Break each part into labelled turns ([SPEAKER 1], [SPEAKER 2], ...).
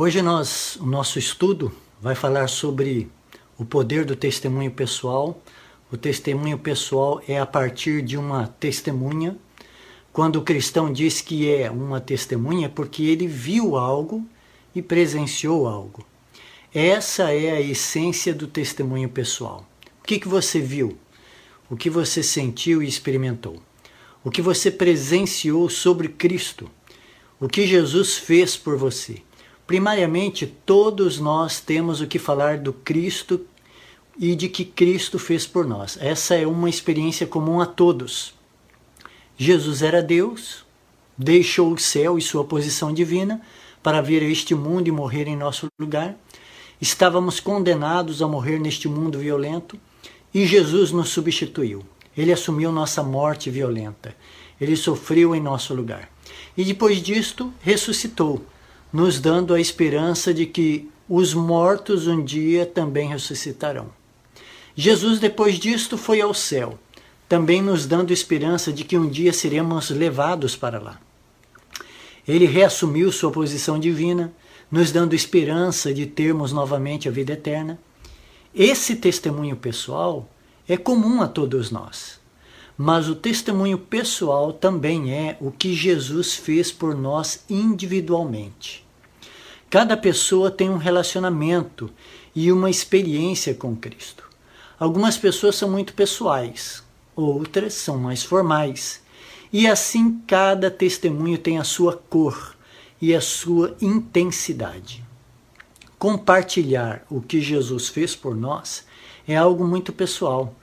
[SPEAKER 1] Hoje nós, o nosso estudo vai falar sobre o poder do testemunho pessoal. O testemunho pessoal é a partir de uma testemunha. Quando o cristão diz que é uma testemunha, é porque ele viu algo e presenciou algo. Essa é a essência do testemunho pessoal. O que, que você viu? O que você sentiu e experimentou? O que você presenciou sobre Cristo? O que Jesus fez por você? Primariamente, todos nós temos o que falar do Cristo e de que Cristo fez por nós. Essa é uma experiência comum a todos. Jesus era Deus, deixou o céu e sua posição divina para vir a este mundo e morrer em nosso lugar. Estávamos condenados a morrer neste mundo violento e Jesus nos substituiu. Ele assumiu nossa morte violenta. Ele sofreu em nosso lugar. E depois disto, ressuscitou nos dando a esperança de que os mortos um dia também ressuscitarão. Jesus, depois disto, foi ao céu, também nos dando esperança de que um dia seremos levados para lá. Ele reassumiu sua posição divina, nos dando esperança de termos novamente a vida eterna. Esse testemunho pessoal é comum a todos nós. Mas o testemunho pessoal também é o que Jesus fez por nós individualmente. Cada pessoa tem um relacionamento e uma experiência com Cristo. Algumas pessoas são muito pessoais, outras são mais formais. E assim cada testemunho tem a sua cor e a sua intensidade. Compartilhar o que Jesus fez por nós é algo muito pessoal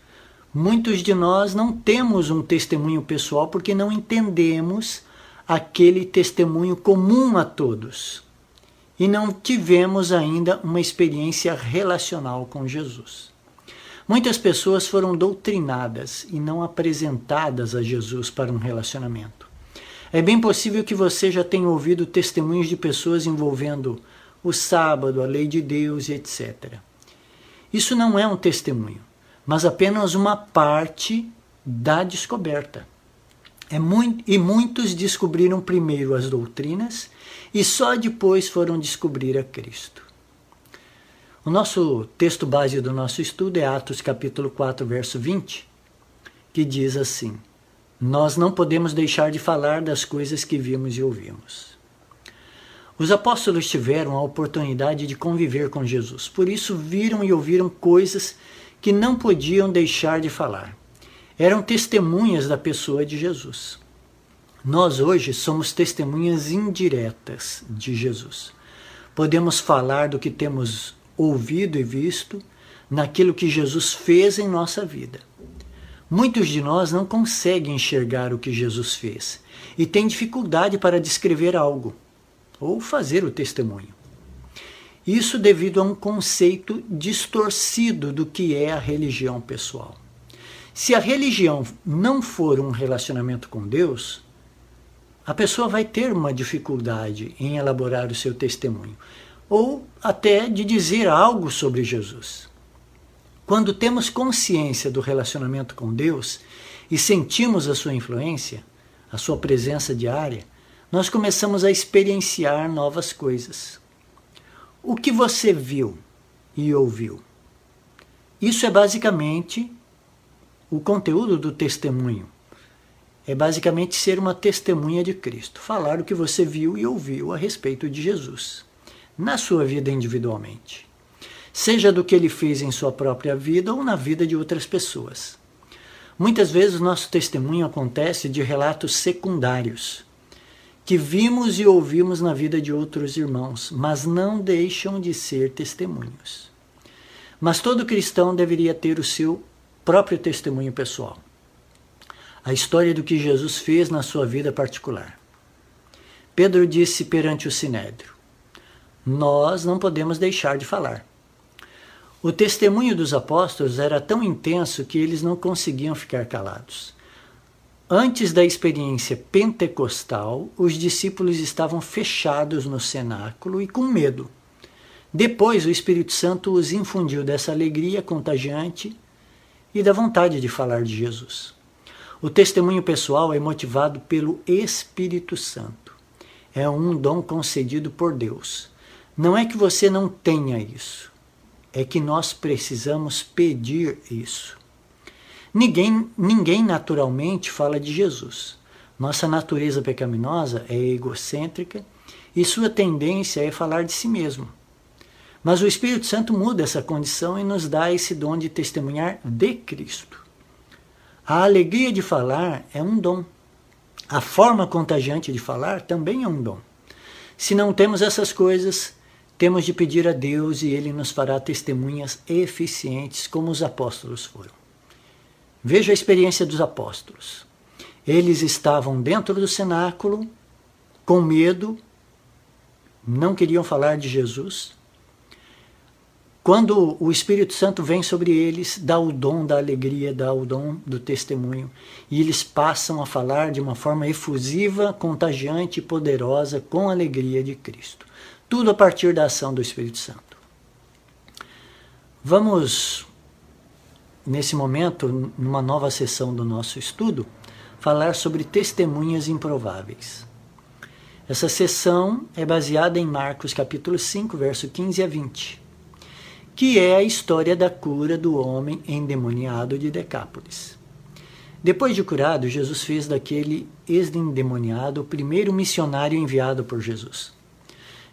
[SPEAKER 1] Muitos de nós não temos um testemunho pessoal porque não entendemos aquele testemunho comum a todos e não tivemos ainda uma experiência relacional com Jesus. Muitas pessoas foram doutrinadas e não apresentadas a Jesus para um relacionamento. É bem possível que você já tenha ouvido testemunhos de pessoas envolvendo o sábado, a lei de Deus e etc. Isso não é um testemunho mas apenas uma parte da descoberta. É muito, e muitos descobriram primeiro as doutrinas e só depois foram descobrir a Cristo. O nosso texto base do nosso estudo é Atos capítulo 4, verso 20, que diz assim: Nós não podemos deixar de falar das coisas que vimos e ouvimos. Os apóstolos tiveram a oportunidade de conviver com Jesus, por isso viram e ouviram coisas não podiam deixar de falar. Eram testemunhas da pessoa de Jesus. Nós hoje somos testemunhas indiretas de Jesus. Podemos falar do que temos ouvido e visto, naquilo que Jesus fez em nossa vida. Muitos de nós não conseguem enxergar o que Jesus fez e têm dificuldade para descrever algo ou fazer o testemunho. Isso devido a um conceito distorcido do que é a religião pessoal. Se a religião não for um relacionamento com Deus, a pessoa vai ter uma dificuldade em elaborar o seu testemunho, ou até de dizer algo sobre Jesus. Quando temos consciência do relacionamento com Deus e sentimos a sua influência, a sua presença diária, nós começamos a experienciar novas coisas. O que você viu e ouviu? Isso é basicamente o conteúdo do testemunho. É basicamente ser uma testemunha de Cristo, falar o que você viu e ouviu a respeito de Jesus, na sua vida individualmente, seja do que ele fez em sua própria vida ou na vida de outras pessoas. Muitas vezes nosso testemunho acontece de relatos secundários, que vimos e ouvimos na vida de outros irmãos, mas não deixam de ser testemunhos. Mas todo cristão deveria ter o seu próprio testemunho pessoal. A história do que Jesus fez na sua vida particular. Pedro disse perante o sinédrio: Nós não podemos deixar de falar. O testemunho dos apóstolos era tão intenso que eles não conseguiam ficar calados. Antes da experiência pentecostal, os discípulos estavam fechados no cenáculo e com medo. Depois, o Espírito Santo os infundiu dessa alegria contagiante e da vontade de falar de Jesus. O testemunho pessoal é motivado pelo Espírito Santo. É um dom concedido por Deus. Não é que você não tenha isso, é que nós precisamos pedir isso. Ninguém, ninguém naturalmente fala de Jesus. Nossa natureza pecaminosa é egocêntrica e sua tendência é falar de si mesmo. Mas o Espírito Santo muda essa condição e nos dá esse dom de testemunhar de Cristo. A alegria de falar é um dom. A forma contagiante de falar também é um dom. Se não temos essas coisas, temos de pedir a Deus e Ele nos fará testemunhas eficientes, como os apóstolos foram. Veja a experiência dos apóstolos. Eles estavam dentro do cenáculo, com medo, não queriam falar de Jesus. Quando o Espírito Santo vem sobre eles, dá o dom da alegria, dá o dom do testemunho, e eles passam a falar de uma forma efusiva, contagiante e poderosa com a alegria de Cristo. Tudo a partir da ação do Espírito Santo. Vamos, nesse momento, numa nova sessão do nosso estudo, falar sobre testemunhas improváveis. Essa sessão é baseada em Marcos capítulo 5, verso 15 a 20, que é a história da cura do homem endemoniado de Decápolis. Depois de curado, Jesus fez daquele ex-endemoniado o primeiro missionário enviado por Jesus.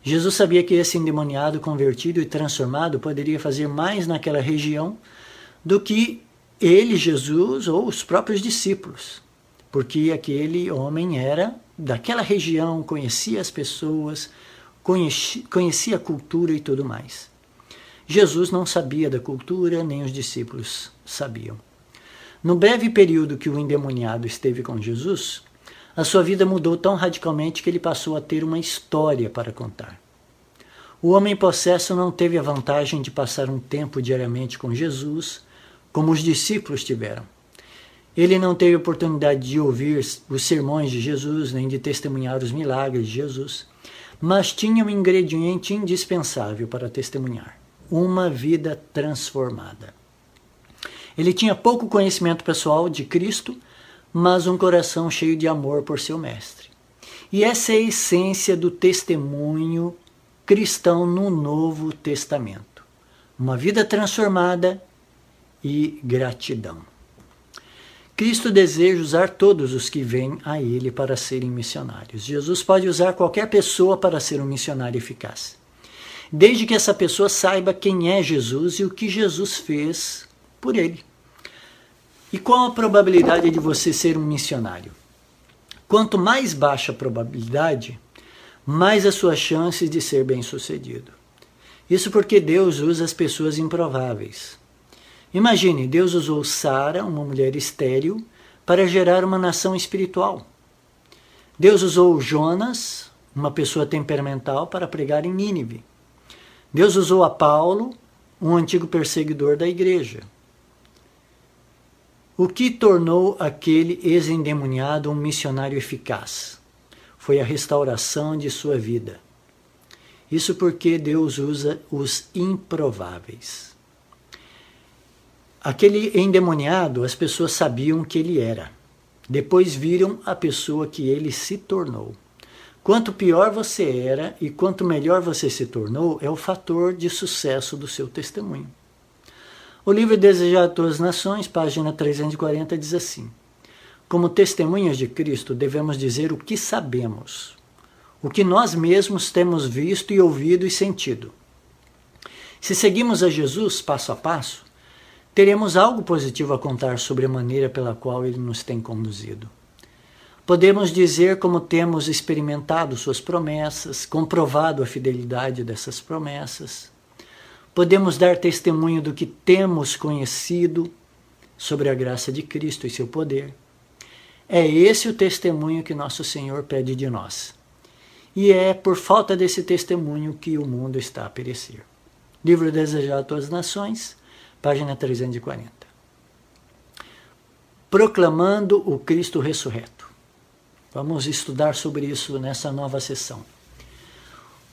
[SPEAKER 1] Jesus sabia que esse endemoniado convertido e transformado poderia fazer mais naquela região do que ele, Jesus, ou os próprios discípulos, porque aquele homem era daquela região, conhecia as pessoas, conhecia, conhecia a cultura e tudo mais. Jesus não sabia da cultura, nem os discípulos sabiam. No breve período que o endemoniado esteve com Jesus, a sua vida mudou tão radicalmente que ele passou a ter uma história para contar. O homem possesso não teve a vantagem de passar um tempo diariamente com Jesus, como os discípulos tiveram. Ele não teve oportunidade de ouvir os sermões de Jesus, nem de testemunhar os milagres de Jesus, mas tinha um ingrediente indispensável para testemunhar: uma vida transformada. Ele tinha pouco conhecimento pessoal de Cristo, mas um coração cheio de amor por seu Mestre. E essa é a essência do testemunho cristão no Novo Testamento. Uma vida transformada e gratidão. Cristo deseja usar todos os que vêm a Ele para serem missionários. Jesus pode usar qualquer pessoa para ser um missionário eficaz, desde que essa pessoa saiba quem é Jesus e o que Jesus fez por ele. E qual a probabilidade de você ser um missionário? Quanto mais baixa a probabilidade, mais as suas chances de ser bem-sucedido. Isso porque Deus usa as pessoas improváveis. Imagine, Deus usou Sara, uma mulher estéril, para gerar uma nação espiritual. Deus usou Jonas, uma pessoa temperamental, para pregar em Nínive. Deus usou a Paulo, um antigo perseguidor da igreja. O que tornou aquele ex-endemoniado um missionário eficaz? Foi a restauração de sua vida. Isso porque Deus usa os improváveis. Aquele endemoniado, as pessoas sabiam que ele era. Depois viram a pessoa que ele se tornou. Quanto pior você era e quanto melhor você se tornou, é o fator de sucesso do seu testemunho. O livro Desejado a Todas as Nações, página 340, diz assim: Como testemunhas de Cristo, devemos dizer o que sabemos, o que nós mesmos temos visto e ouvido e sentido. Se seguimos a Jesus passo a passo, teremos algo positivo a contar sobre a maneira pela qual ele nos tem conduzido. Podemos dizer como temos experimentado suas promessas, comprovado a fidelidade dessas promessas, podemos dar testemunho do que temos conhecido sobre a graça de Cristo e seu poder. É esse o testemunho que nosso Senhor pede de nós. E é por falta desse testemunho que o mundo está a perecer. Livro Desejado a Todas as Nações, página 340. Proclamando o Cristo ressurreto. Vamos estudar sobre isso nessa nova sessão.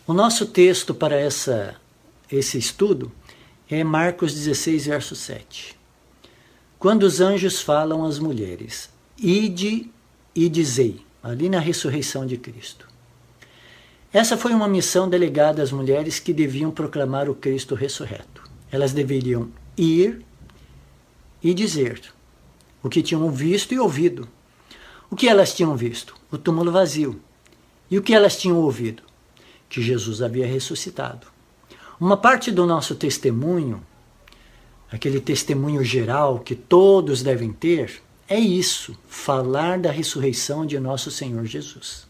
[SPEAKER 1] O nosso texto para essa esse estudo é Marcos 16, verso 7. Quando os anjos falam às mulheres, ide e dizei, ali na ressurreição de Cristo. Essa foi uma missão delegada às mulheres que deviam proclamar o Cristo ressurreto. Elas deveriam ir e dizer o que tinham visto e ouvido. O que elas tinham visto? O túmulo vazio. E o que elas tinham ouvido? Que Jesus havia ressuscitado. Uma parte do nosso testemunho, aquele testemunho geral que todos devem ter, é isso: falar da ressurreição de nosso Senhor Jesus.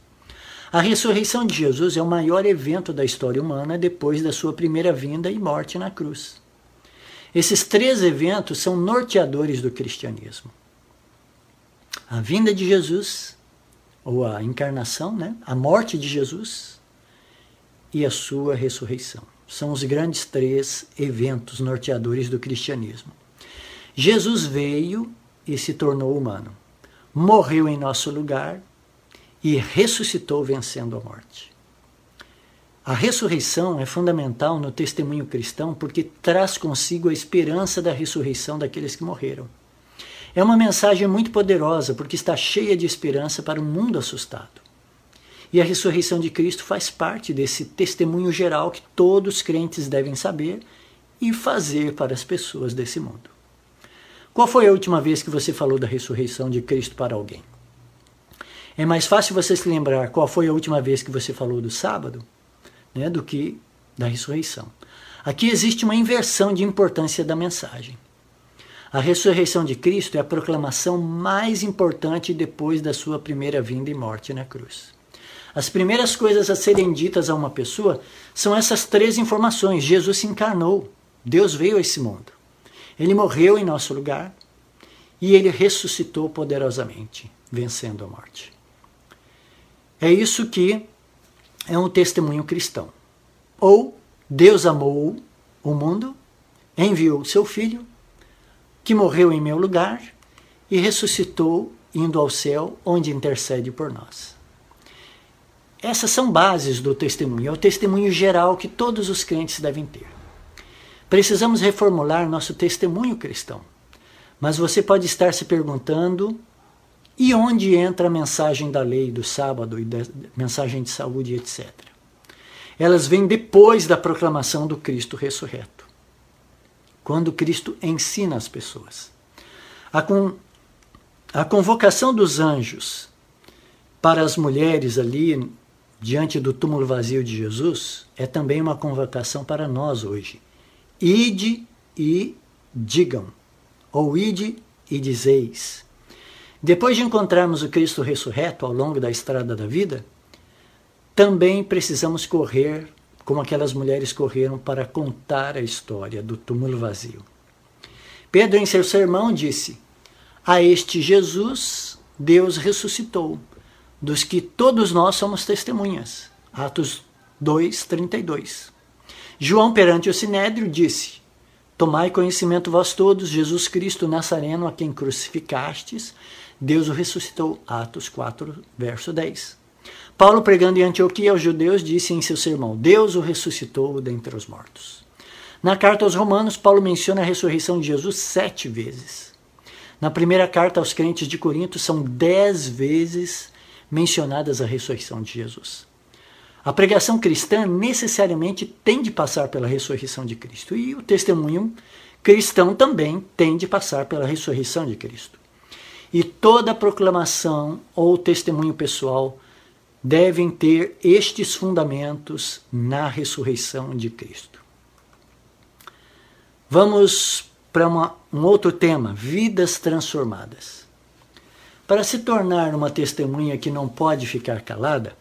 [SPEAKER 1] A ressurreição de Jesus é o maior evento da história humana depois da sua primeira vinda e morte na cruz. Esses três eventos são norteadores do cristianismo. A vinda de Jesus, ou a encarnação, né? a morte de Jesus e a sua ressurreição. São os grandes três eventos norteadores do cristianismo. Jesus veio e se tornou humano. Morreu em nosso lugar e ressuscitou vencendo a morte. A ressurreição é fundamental no testemunho cristão porque traz consigo a esperança da ressurreição daqueles que morreram. É uma mensagem muito poderosa porque está cheia de esperança para um mundo assustado. E a ressurreição de Cristo faz parte desse testemunho geral que todos os crentes devem saber e fazer para as pessoas desse mundo. Qual foi a última vez que você falou da ressurreição de Cristo para alguém? É mais fácil você se lembrar qual foi a última vez que você falou do sábado né, do que da ressurreição. Aqui existe uma inversão de importância da mensagem. A ressurreição de Cristo é a proclamação mais importante depois da sua primeira vinda e morte na cruz. As primeiras coisas a serem ditas a uma pessoa são essas três informações: Jesus se encarnou, Deus veio a esse mundo. Ele morreu em nosso lugar e ele ressuscitou poderosamente, vencendo a morte. É isso que é um testemunho cristão. Ou Deus amou o mundo, enviou seu filho, que morreu em meu lugar e ressuscitou indo ao céu, onde intercede por nós. Essas são bases do testemunho, é o testemunho geral que todos os crentes devem ter. Precisamos reformular nosso testemunho cristão. Mas você pode estar se perguntando e onde entra a mensagem da lei do sábado e da mensagem de saúde, etc. Elas vêm depois da proclamação do Cristo ressurreto. Quando Cristo ensina as pessoas. A, con a convocação dos anjos para as mulheres ali diante do túmulo vazio de Jesus é também uma convocação para nós hoje. Ide e digam, ou ide e dizeis. Depois de encontrarmos o Cristo ressurreto ao longo da estrada da vida, também precisamos correr como aquelas mulheres correram para contar a história do túmulo vazio. Pedro, em seu sermão, disse: A este Jesus Deus ressuscitou, dos que todos nós somos testemunhas. Atos 2, 32. João, perante o Sinédrio, disse: Tomai conhecimento vós todos, Jesus Cristo Nazareno, a quem crucificastes, Deus o ressuscitou. Atos 4, verso 10. Paulo, pregando em Antioquia aos judeus, disse em seu sermão: Deus o ressuscitou dentre os mortos. Na carta aos Romanos, Paulo menciona a ressurreição de Jesus sete vezes. Na primeira carta aos crentes de Corinto, são dez vezes mencionadas a ressurreição de Jesus. A pregação cristã necessariamente tem de passar pela ressurreição de Cristo. E o testemunho cristão também tem de passar pela ressurreição de Cristo. E toda proclamação ou testemunho pessoal devem ter estes fundamentos na ressurreição de Cristo. Vamos para um outro tema: vidas transformadas. Para se tornar uma testemunha que não pode ficar calada,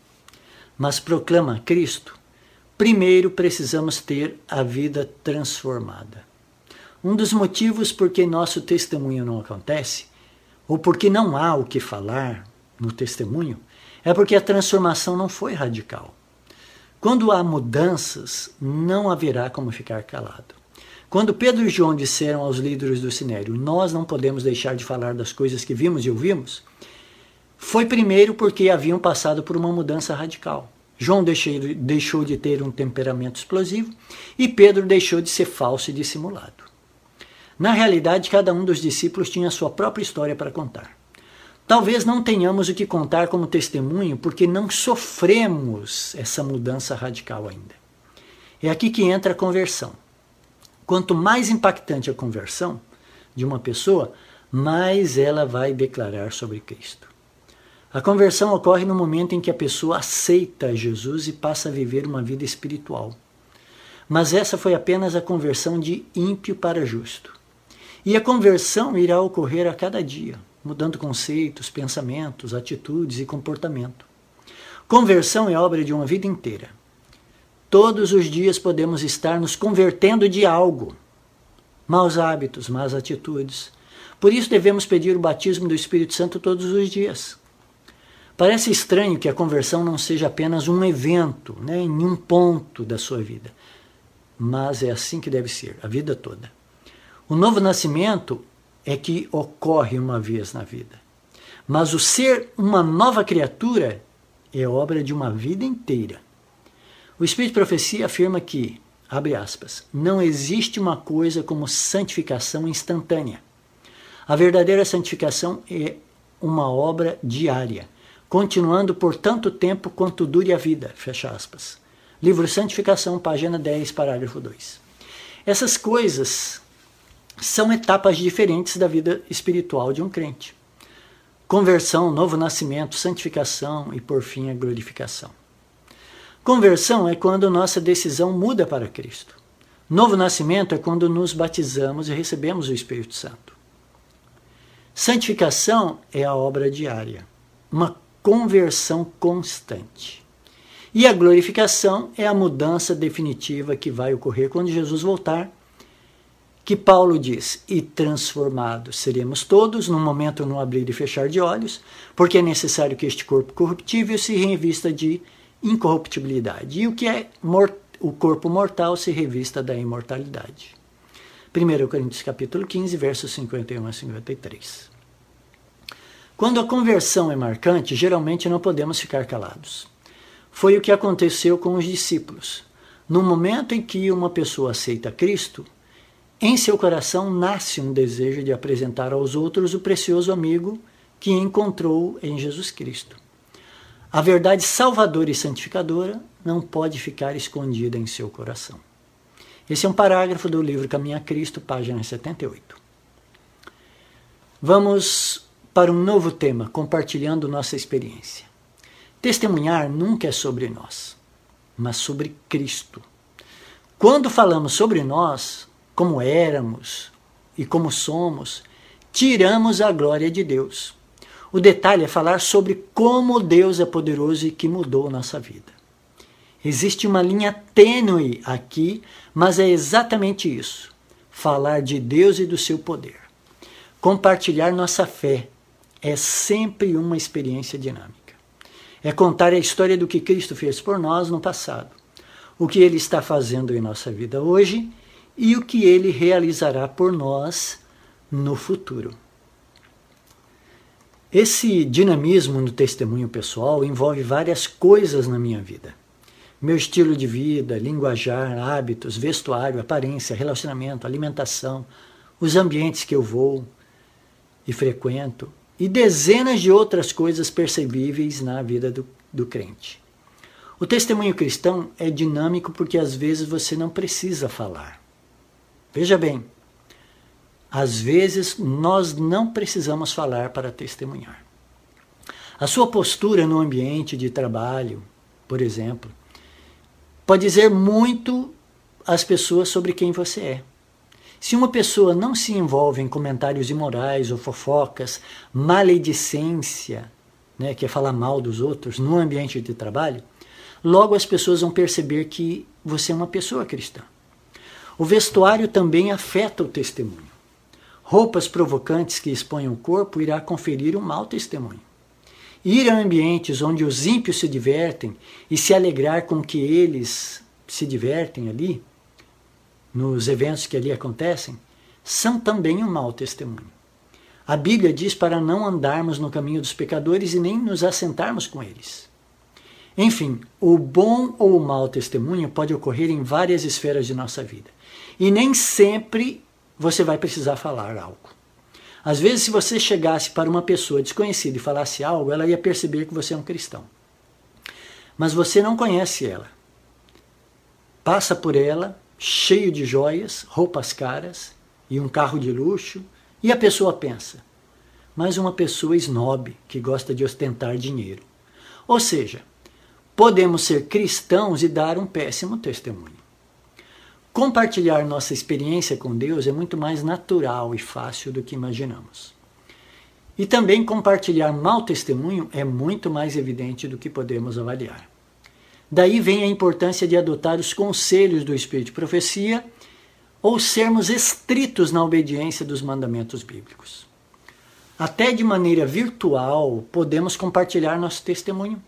[SPEAKER 1] mas proclama Cristo, primeiro precisamos ter a vida transformada. Um dos motivos por que nosso testemunho não acontece ou porque não há o que falar no testemunho, é porque a transformação não foi radical. Quando há mudanças, não haverá como ficar calado. Quando Pedro e João disseram aos líderes do Sinério: Nós não podemos deixar de falar das coisas que vimos e ouvimos, foi primeiro porque haviam passado por uma mudança radical. João deixou de ter um temperamento explosivo e Pedro deixou de ser falso e dissimulado. Na realidade, cada um dos discípulos tinha sua própria história para contar. Talvez não tenhamos o que contar como testemunho porque não sofremos essa mudança radical ainda. É aqui que entra a conversão. Quanto mais impactante a conversão de uma pessoa, mais ela vai declarar sobre Cristo. A conversão ocorre no momento em que a pessoa aceita Jesus e passa a viver uma vida espiritual. Mas essa foi apenas a conversão de ímpio para justo. E a conversão irá ocorrer a cada dia, mudando conceitos, pensamentos, atitudes e comportamento. Conversão é obra de uma vida inteira. Todos os dias podemos estar nos convertendo de algo. Maus hábitos, más atitudes. Por isso devemos pedir o batismo do Espírito Santo todos os dias. Parece estranho que a conversão não seja apenas um evento, né, em um ponto da sua vida. Mas é assim que deve ser, a vida toda. O novo nascimento é que ocorre uma vez na vida. Mas o ser uma nova criatura é obra de uma vida inteira. O Espírito de Profecia afirma que, abre aspas, não existe uma coisa como santificação instantânea. A verdadeira santificação é uma obra diária, continuando por tanto tempo quanto dure a vida, fecha aspas. Livro Santificação, página 10, parágrafo 2. Essas coisas são etapas diferentes da vida espiritual de um crente. Conversão, novo nascimento, santificação e, por fim, a glorificação. Conversão é quando nossa decisão muda para Cristo. Novo nascimento é quando nos batizamos e recebemos o Espírito Santo. Santificação é a obra diária, uma conversão constante. E a glorificação é a mudança definitiva que vai ocorrer quando Jesus voltar, que Paulo diz: e transformados seremos todos, num momento no abrir e fechar de olhos, porque é necessário que este corpo corruptível se revista de incorruptibilidade. E o que é o corpo mortal se revista da imortalidade. 1 Coríntios capítulo 15, versos 51 a 53. Quando a conversão é marcante, geralmente não podemos ficar calados. Foi o que aconteceu com os discípulos. No momento em que uma pessoa aceita Cristo, em seu coração nasce um desejo de apresentar aos outros o precioso amigo que encontrou em Jesus Cristo. A verdade salvadora e santificadora não pode ficar escondida em seu coração. Esse é um parágrafo do livro Caminho a Cristo, página 78. Vamos para um novo tema, compartilhando nossa experiência. Testemunhar nunca é sobre nós, mas sobre Cristo. Quando falamos sobre nós, como éramos e como somos, tiramos a glória de Deus. O detalhe é falar sobre como Deus é poderoso e que mudou nossa vida. Existe uma linha tênue aqui, mas é exatamente isso: falar de Deus e do seu poder. Compartilhar nossa fé é sempre uma experiência dinâmica. É contar a história do que Cristo fez por nós no passado, o que ele está fazendo em nossa vida hoje e o que ele realizará por nós no futuro. Esse dinamismo no testemunho pessoal envolve várias coisas na minha vida. Meu estilo de vida, linguajar, hábitos, vestuário, aparência, relacionamento, alimentação, os ambientes que eu vou e frequento e dezenas de outras coisas percebíveis na vida do, do crente. O testemunho cristão é dinâmico porque às vezes você não precisa falar. Veja bem, às vezes, nós não precisamos falar para testemunhar. A sua postura no ambiente de trabalho, por exemplo, pode dizer muito às pessoas sobre quem você é. Se uma pessoa não se envolve em comentários imorais ou fofocas, maledicência, né, que é falar mal dos outros no ambiente de trabalho, logo as pessoas vão perceber que você é uma pessoa cristã. O vestuário também afeta o testemunho. Roupas provocantes que expõem o corpo irá conferir um mau testemunho. Ir a ambientes onde os ímpios se divertem e se alegrar com que eles se divertem ali, nos eventos que ali acontecem, são também um mau testemunho. A Bíblia diz para não andarmos no caminho dos pecadores e nem nos assentarmos com eles. Enfim, o bom ou o mau testemunho pode ocorrer em várias esferas de nossa vida. E nem sempre você vai precisar falar algo. Às vezes, se você chegasse para uma pessoa desconhecida e falasse algo, ela ia perceber que você é um cristão. Mas você não conhece ela. Passa por ela, cheio de joias, roupas caras e um carro de luxo, e a pessoa pensa: mas uma pessoa snob que gosta de ostentar dinheiro. Ou seja, podemos ser cristãos e dar um péssimo testemunho. Compartilhar nossa experiência com Deus é muito mais natural e fácil do que imaginamos. E também compartilhar mau testemunho é muito mais evidente do que podemos avaliar. Daí vem a importância de adotar os conselhos do Espírito de Profecia ou sermos estritos na obediência dos mandamentos bíblicos. Até de maneira virtual, podemos compartilhar nosso testemunho.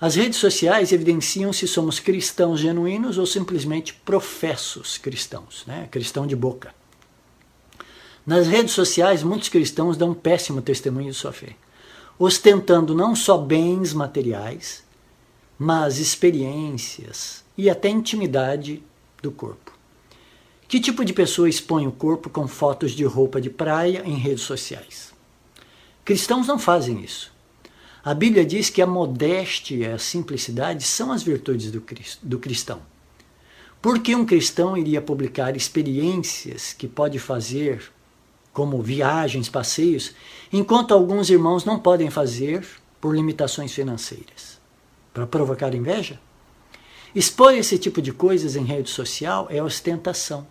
[SPEAKER 1] As redes sociais evidenciam se somos cristãos genuínos ou simplesmente professos cristãos, né? cristão de boca. Nas redes sociais, muitos cristãos dão um péssimo testemunho de sua fé, ostentando não só bens materiais, mas experiências e até intimidade do corpo. Que tipo de pessoa expõe o corpo com fotos de roupa de praia em redes sociais? Cristãos não fazem isso. A Bíblia diz que a modéstia e a simplicidade são as virtudes do, do cristão. Por que um cristão iria publicar experiências que pode fazer, como viagens, passeios, enquanto alguns irmãos não podem fazer por limitações financeiras? Para provocar inveja? Expor esse tipo de coisas em rede social é ostentação.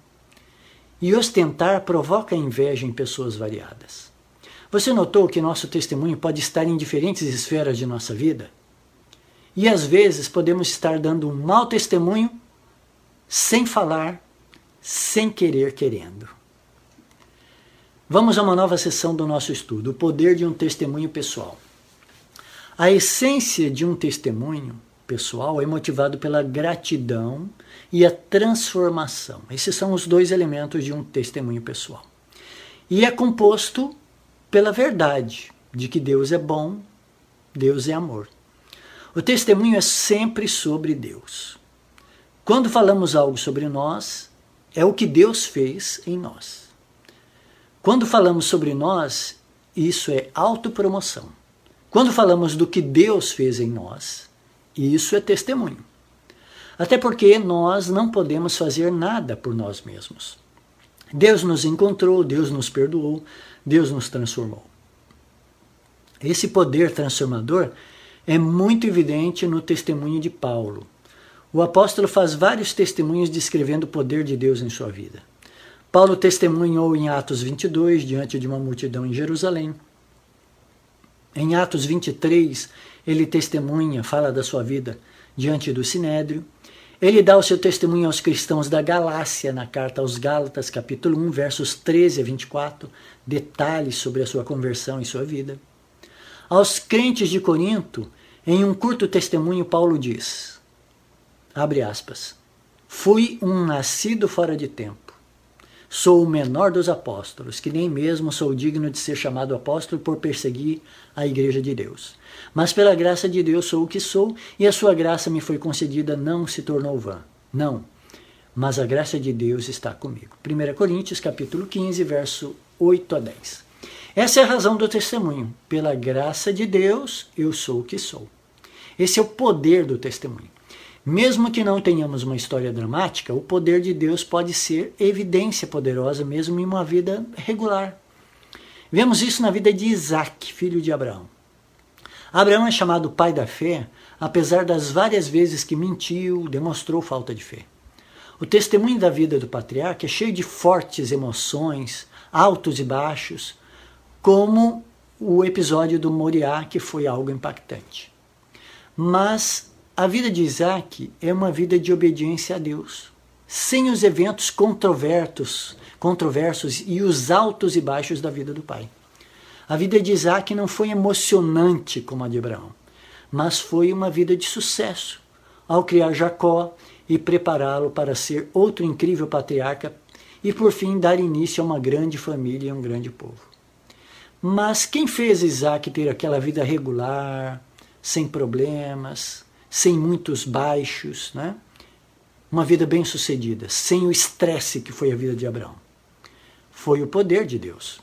[SPEAKER 1] E ostentar provoca inveja em pessoas variadas. Você notou que nosso testemunho pode estar em diferentes esferas de nossa vida? E às vezes podemos estar dando um mau testemunho sem falar, sem querer querendo. Vamos a uma nova sessão do nosso estudo: o poder de um testemunho pessoal. A essência de um testemunho pessoal é motivado pela gratidão e a transformação. Esses são os dois elementos de um testemunho pessoal. E é composto pela verdade de que Deus é bom, Deus é amor. O testemunho é sempre sobre Deus. Quando falamos algo sobre nós, é o que Deus fez em nós. Quando falamos sobre nós, isso é autopromoção. Quando falamos do que Deus fez em nós, isso é testemunho. Até porque nós não podemos fazer nada por nós mesmos. Deus nos encontrou, Deus nos perdoou, Deus nos transformou. Esse poder transformador é muito evidente no testemunho de Paulo. O apóstolo faz vários testemunhos descrevendo o poder de Deus em sua vida. Paulo testemunhou em Atos 22, diante de uma multidão em Jerusalém. Em Atos 23, ele testemunha, fala da sua vida diante do Sinédrio. Ele dá o seu testemunho aos cristãos da Galácia na carta aos Gálatas, capítulo 1, versos 13 a 24, detalhes sobre a sua conversão e sua vida. Aos crentes de Corinto, em um curto testemunho, Paulo diz: abre aspas, fui um nascido fora de tempo Sou o menor dos apóstolos, que nem mesmo sou digno de ser chamado apóstolo por perseguir a igreja de Deus. Mas pela graça de Deus sou o que sou, e a sua graça me foi concedida, não se tornou vã. Não, mas a graça de Deus está comigo. 1 Coríntios capítulo 15, verso 8 a 10. Essa é a razão do testemunho. Pela graça de Deus, eu sou o que sou. Esse é o poder do testemunho. Mesmo que não tenhamos uma história dramática, o poder de Deus pode ser evidência poderosa mesmo em uma vida regular. Vemos isso na vida de Isaac, filho de Abraão. Abraão é chamado pai da fé, apesar das várias vezes que mentiu, demonstrou falta de fé. O testemunho da vida do patriarca é cheio de fortes emoções, altos e baixos, como o episódio do Moriá, que foi algo impactante. Mas a vida de Isaac é uma vida de obediência a Deus, sem os eventos controversos, controversos e os altos e baixos da vida do pai. A vida de Isaac não foi emocionante como a de Abraão, mas foi uma vida de sucesso ao criar Jacó e prepará-lo para ser outro incrível patriarca e por fim dar início a uma grande família e um grande povo. Mas quem fez Isaac ter aquela vida regular, sem problemas, sem muitos baixos, né? uma vida bem sucedida, sem o estresse que foi a vida de Abraão. Foi o poder de Deus.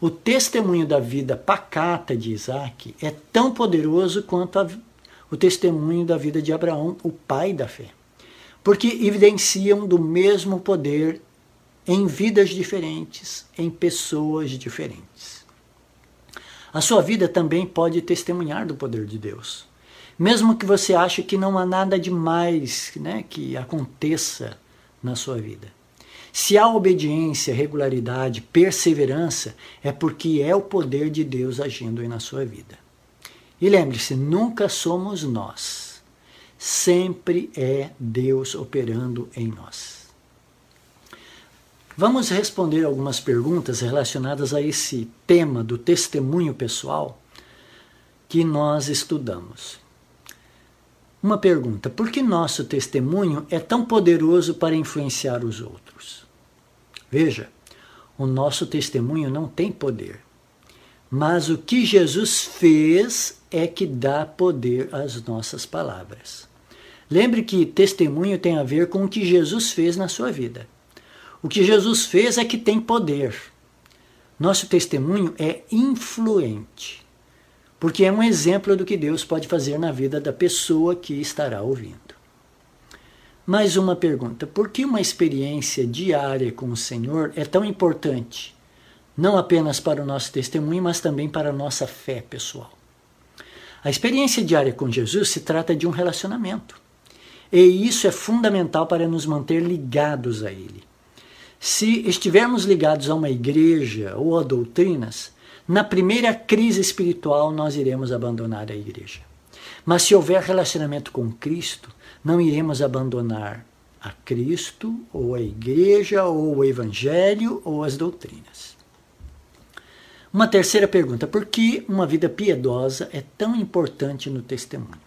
[SPEAKER 1] O testemunho da vida pacata de Isaac é tão poderoso quanto a, o testemunho da vida de Abraão, o pai da fé, porque evidenciam do mesmo poder em vidas diferentes, em pessoas diferentes. A sua vida também pode testemunhar do poder de Deus. Mesmo que você ache que não há nada demais né, que aconteça na sua vida. Se há obediência, regularidade, perseverança, é porque é o poder de Deus agindo aí na sua vida. E lembre-se, nunca somos nós. Sempre é Deus operando em nós. Vamos responder algumas perguntas relacionadas a esse tema do testemunho pessoal que nós estudamos. Uma pergunta: por que nosso testemunho é tão poderoso para influenciar os outros? Veja, o nosso testemunho não tem poder, mas o que Jesus fez é que dá poder às nossas palavras. Lembre que testemunho tem a ver com o que Jesus fez na sua vida. O que Jesus fez é que tem poder. Nosso testemunho é influente, porque é um exemplo do que Deus pode fazer na vida da pessoa que estará ouvindo. Mais uma pergunta: por que uma experiência diária com o Senhor é tão importante? Não apenas para o nosso testemunho, mas também para a nossa fé pessoal. A experiência diária com Jesus se trata de um relacionamento. E isso é fundamental para nos manter ligados a Ele. Se estivermos ligados a uma igreja ou a doutrinas, na primeira crise espiritual nós iremos abandonar a igreja. Mas se houver relacionamento com Cristo, não iremos abandonar a Cristo, ou a igreja, ou o evangelho, ou as doutrinas. Uma terceira pergunta: por que uma vida piedosa é tão importante no testemunho?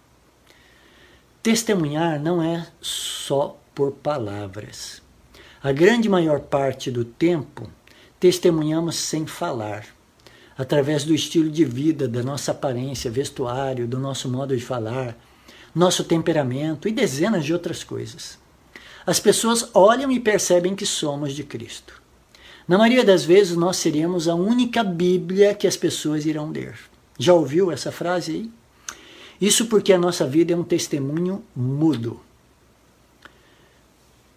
[SPEAKER 1] Testemunhar não é só por palavras. A grande maior parte do tempo testemunhamos sem falar, através do estilo de vida, da nossa aparência, vestuário, do nosso modo de falar, nosso temperamento e dezenas de outras coisas. As pessoas olham e percebem que somos de Cristo. Na maioria das vezes, nós seremos a única Bíblia que as pessoas irão ler. Já ouviu essa frase aí? Isso porque a nossa vida é um testemunho mudo.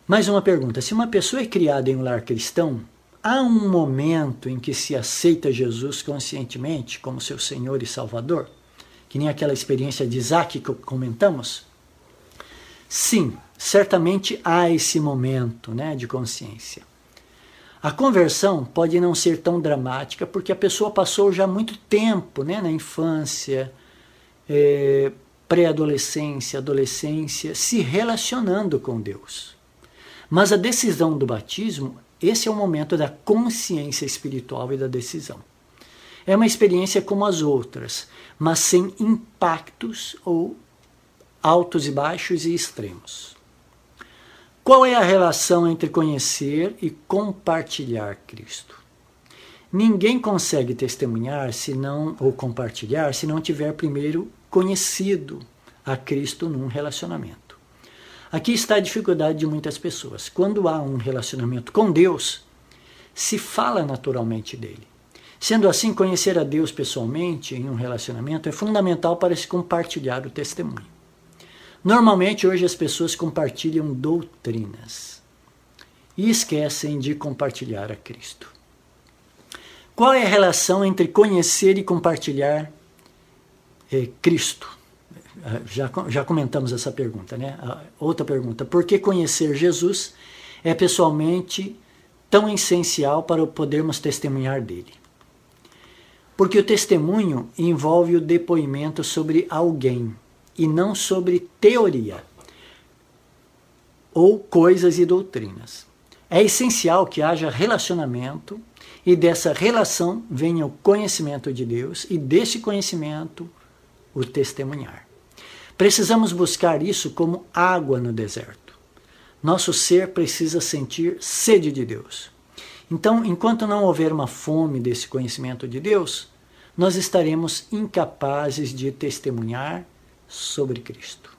[SPEAKER 1] Mais uma pergunta: se uma pessoa é criada em um lar cristão, há um momento em que se aceita Jesus conscientemente como seu Senhor e Salvador? Que nem aquela experiência de Isaac que comentamos? Sim, certamente há esse momento né, de consciência. A conversão pode não ser tão dramática porque a pessoa passou já muito tempo né, na infância, é, pré-adolescência, adolescência, se relacionando com Deus. Mas a decisão do batismo, esse é o momento da consciência espiritual e da decisão. É uma experiência como as outras, mas sem impactos ou altos e baixos e extremos. Qual é a relação entre conhecer e compartilhar Cristo? Ninguém consegue testemunhar se não ou compartilhar se não tiver primeiro conhecido a Cristo num relacionamento. Aqui está a dificuldade de muitas pessoas. Quando há um relacionamento com Deus, se fala naturalmente dele. Sendo assim, conhecer a Deus pessoalmente em um relacionamento é fundamental para se compartilhar o testemunho. Normalmente, hoje as pessoas compartilham doutrinas e esquecem de compartilhar a Cristo. Qual é a relação entre conhecer e compartilhar eh, Cristo? Já, já comentamos essa pergunta, né? outra pergunta: por que conhecer Jesus é pessoalmente tão essencial para podermos testemunhar dele? Porque o testemunho envolve o depoimento sobre alguém e não sobre teoria ou coisas e doutrinas. É essencial que haja relacionamento e dessa relação venha o conhecimento de Deus e desse conhecimento o testemunhar. Precisamos buscar isso como água no deserto. Nosso ser precisa sentir sede de Deus. Então, enquanto não houver uma fome desse conhecimento de Deus, nós estaremos incapazes de testemunhar sobre Cristo.